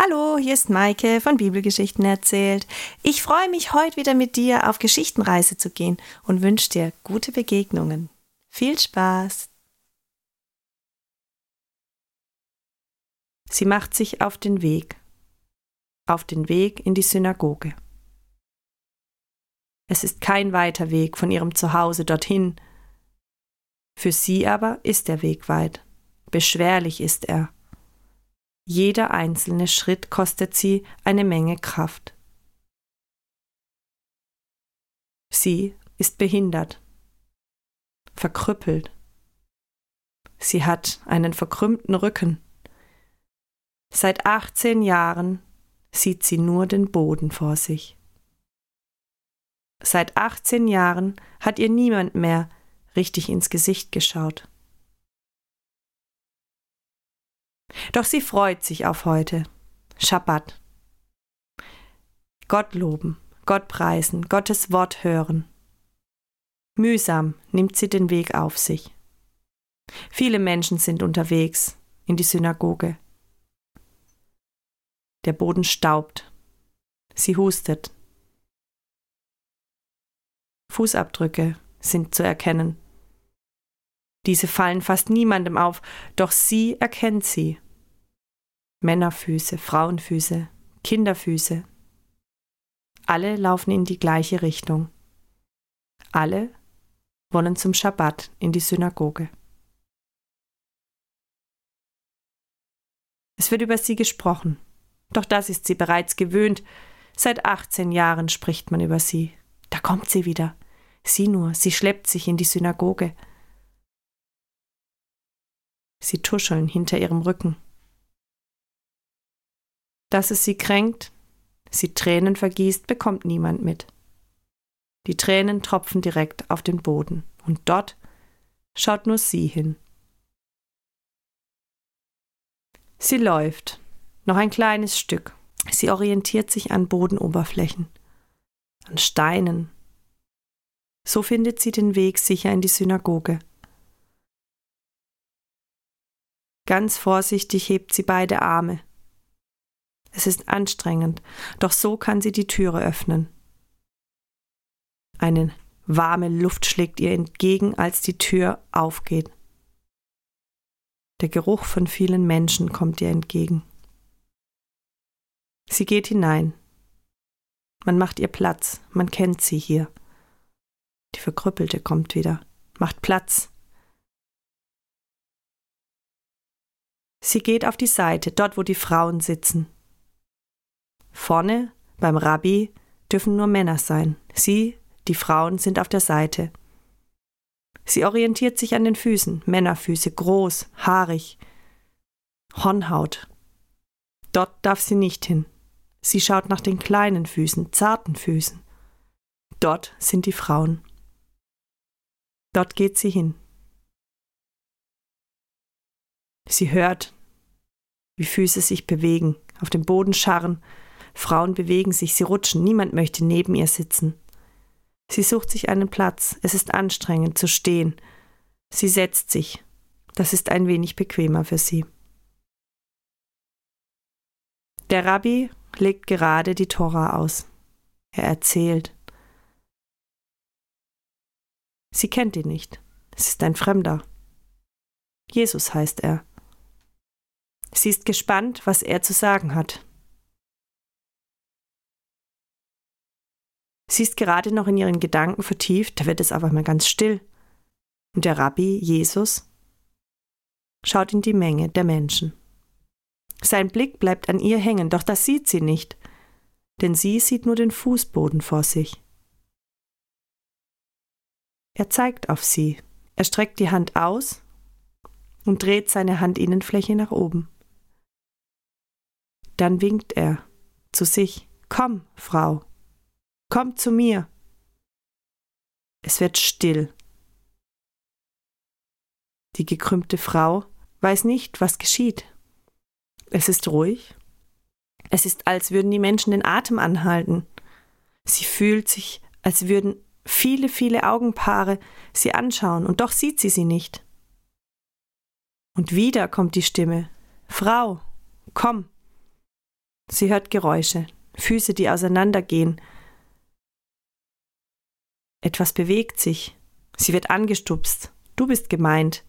Hallo, hier ist Maike von Bibelgeschichten erzählt. Ich freue mich, heute wieder mit dir auf Geschichtenreise zu gehen und wünsche dir gute Begegnungen. Viel Spaß! Sie macht sich auf den Weg, auf den Weg in die Synagoge. Es ist kein weiter Weg von ihrem Zuhause dorthin. Für sie aber ist der Weg weit. Beschwerlich ist er. Jeder einzelne Schritt kostet sie eine Menge Kraft. Sie ist behindert, verkrüppelt. Sie hat einen verkrümmten Rücken. Seit 18 Jahren sieht sie nur den Boden vor sich. Seit 18 Jahren hat ihr niemand mehr richtig ins Gesicht geschaut. Doch sie freut sich auf heute. Schabbat. Gott loben, Gott preisen, Gottes Wort hören. Mühsam nimmt sie den Weg auf sich. Viele Menschen sind unterwegs in die Synagoge. Der Boden staubt. Sie hustet. Fußabdrücke sind zu erkennen. Diese fallen fast niemandem auf, doch sie erkennt sie. Männerfüße, Frauenfüße, Kinderfüße. Alle laufen in die gleiche Richtung. Alle wollen zum Schabbat in die Synagoge. Es wird über sie gesprochen, doch das ist sie bereits gewöhnt. Seit 18 Jahren spricht man über sie. Da kommt sie wieder. Sieh nur, sie schleppt sich in die Synagoge. Sie tuscheln hinter ihrem Rücken. Dass es sie kränkt, sie Tränen vergießt, bekommt niemand mit. Die Tränen tropfen direkt auf den Boden, und dort schaut nur sie hin. Sie läuft, noch ein kleines Stück. Sie orientiert sich an Bodenoberflächen, an Steinen. So findet sie den Weg sicher in die Synagoge. Ganz vorsichtig hebt sie beide Arme. Es ist anstrengend, doch so kann sie die Türe öffnen. Eine warme Luft schlägt ihr entgegen, als die Tür aufgeht. Der Geruch von vielen Menschen kommt ihr entgegen. Sie geht hinein. Man macht ihr Platz, man kennt sie hier. Die Verkrüppelte kommt wieder. Macht Platz. Sie geht auf die Seite, dort wo die Frauen sitzen. Vorne, beim Rabbi, dürfen nur Männer sein. Sie, die Frauen, sind auf der Seite. Sie orientiert sich an den Füßen, Männerfüße, groß, haarig, Hornhaut. Dort darf sie nicht hin. Sie schaut nach den kleinen Füßen, zarten Füßen. Dort sind die Frauen. Dort geht sie hin. Sie hört, wie Füße sich bewegen, auf dem Boden scharren. Frauen bewegen sich, sie rutschen, niemand möchte neben ihr sitzen. Sie sucht sich einen Platz, es ist anstrengend zu stehen. Sie setzt sich, das ist ein wenig bequemer für sie. Der Rabbi legt gerade die Tora aus. Er erzählt. Sie kennt ihn nicht. Es ist ein Fremder. Jesus heißt er. Sie ist gespannt, was er zu sagen hat. Sie ist gerade noch in ihren Gedanken vertieft, da wird es aber mal ganz still. Und der Rabbi, Jesus, schaut in die Menge der Menschen. Sein Blick bleibt an ihr hängen, doch das sieht sie nicht, denn sie sieht nur den Fußboden vor sich. Er zeigt auf sie, er streckt die Hand aus und dreht seine Handinnenfläche nach oben. Dann winkt er zu sich. Komm, Frau, komm zu mir. Es wird still. Die gekrümmte Frau weiß nicht, was geschieht. Es ist ruhig. Es ist, als würden die Menschen den Atem anhalten. Sie fühlt sich, als würden viele, viele Augenpaare sie anschauen, und doch sieht sie sie nicht. Und wieder kommt die Stimme Frau, komm. Sie hört Geräusche, Füße, die auseinandergehen. Etwas bewegt sich. Sie wird angestupst. Du bist gemeint.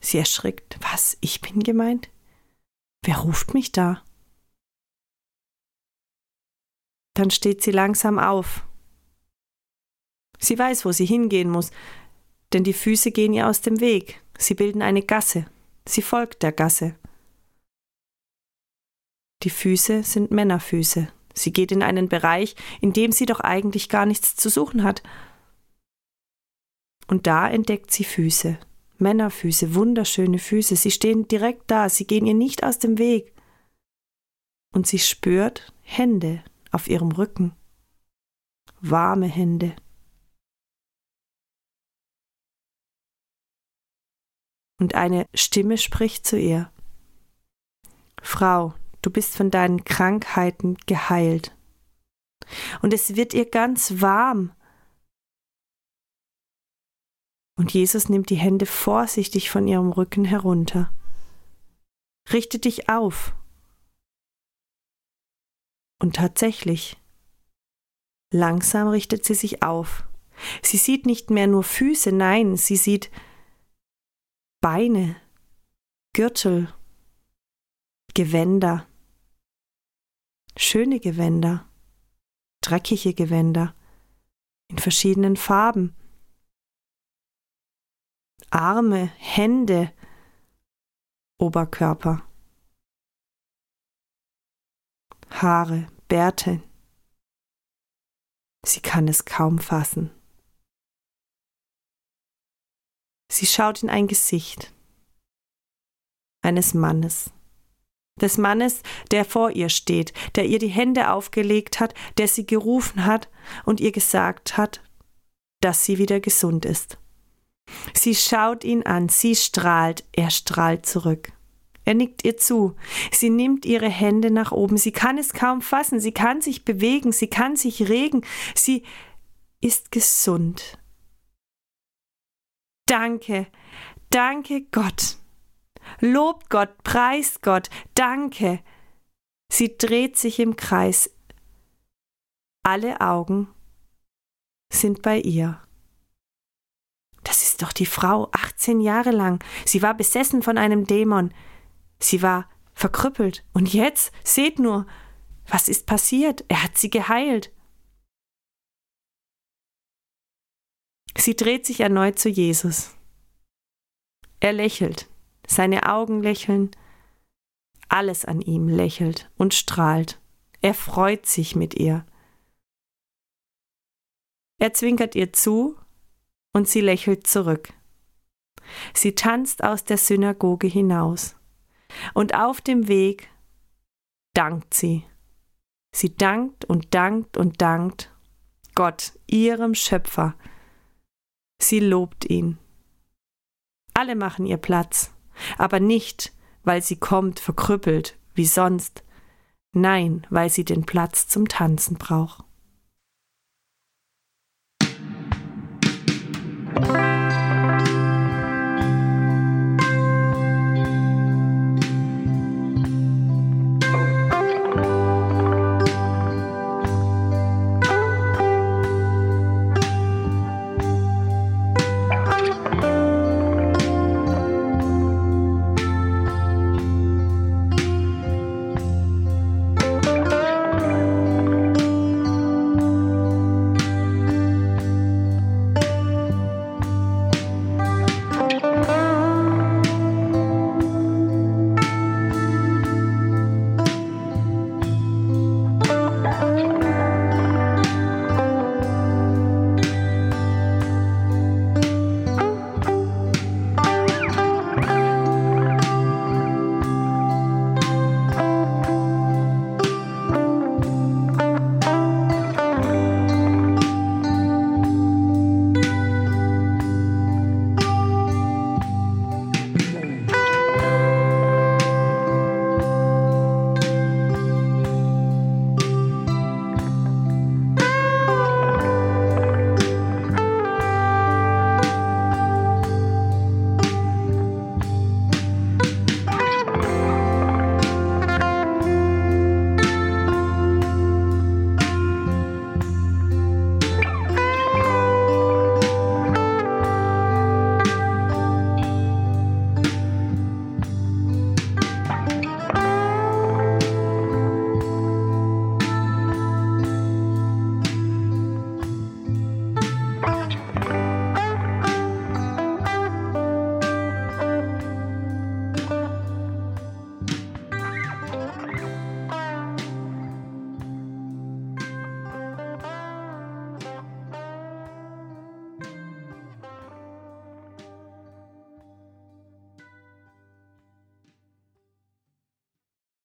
Sie erschrickt. Was? Ich bin gemeint? Wer ruft mich da? Dann steht sie langsam auf. Sie weiß, wo sie hingehen muss, denn die Füße gehen ihr aus dem Weg. Sie bilden eine Gasse. Sie folgt der Gasse. Die Füße sind Männerfüße. Sie geht in einen Bereich, in dem sie doch eigentlich gar nichts zu suchen hat. Und da entdeckt sie Füße. Männerfüße, wunderschöne Füße. Sie stehen direkt da, sie gehen ihr nicht aus dem Weg. Und sie spürt Hände auf ihrem Rücken. Warme Hände. und eine Stimme spricht zu ihr. Frau, du bist von deinen Krankheiten geheilt. Und es wird ihr ganz warm. Und Jesus nimmt die Hände vorsichtig von ihrem Rücken herunter. Richte dich auf. Und tatsächlich, langsam richtet sie sich auf. Sie sieht nicht mehr nur Füße, nein, sie sieht Beine, Gürtel, Gewänder, schöne Gewänder, dreckige Gewänder in verschiedenen Farben, Arme, Hände, Oberkörper, Haare, Bärte. Sie kann es kaum fassen. Sie schaut in ein Gesicht eines Mannes. Des Mannes, der vor ihr steht, der ihr die Hände aufgelegt hat, der sie gerufen hat und ihr gesagt hat, dass sie wieder gesund ist. Sie schaut ihn an, sie strahlt, er strahlt zurück. Er nickt ihr zu. Sie nimmt ihre Hände nach oben. Sie kann es kaum fassen. Sie kann sich bewegen. Sie kann sich regen. Sie ist gesund. Danke, danke Gott. Lobt Gott, preist Gott, danke. Sie dreht sich im Kreis. Alle Augen sind bei ihr. Das ist doch die Frau, 18 Jahre lang. Sie war besessen von einem Dämon. Sie war verkrüppelt. Und jetzt, seht nur, was ist passiert? Er hat sie geheilt. Sie dreht sich erneut zu Jesus. Er lächelt, seine Augen lächeln, alles an ihm lächelt und strahlt. Er freut sich mit ihr. Er zwinkert ihr zu und sie lächelt zurück. Sie tanzt aus der Synagoge hinaus und auf dem Weg dankt sie. Sie dankt und dankt und dankt Gott, ihrem Schöpfer, Sie lobt ihn. Alle machen ihr Platz, aber nicht, weil sie kommt verkrüppelt wie sonst, nein, weil sie den Platz zum Tanzen braucht.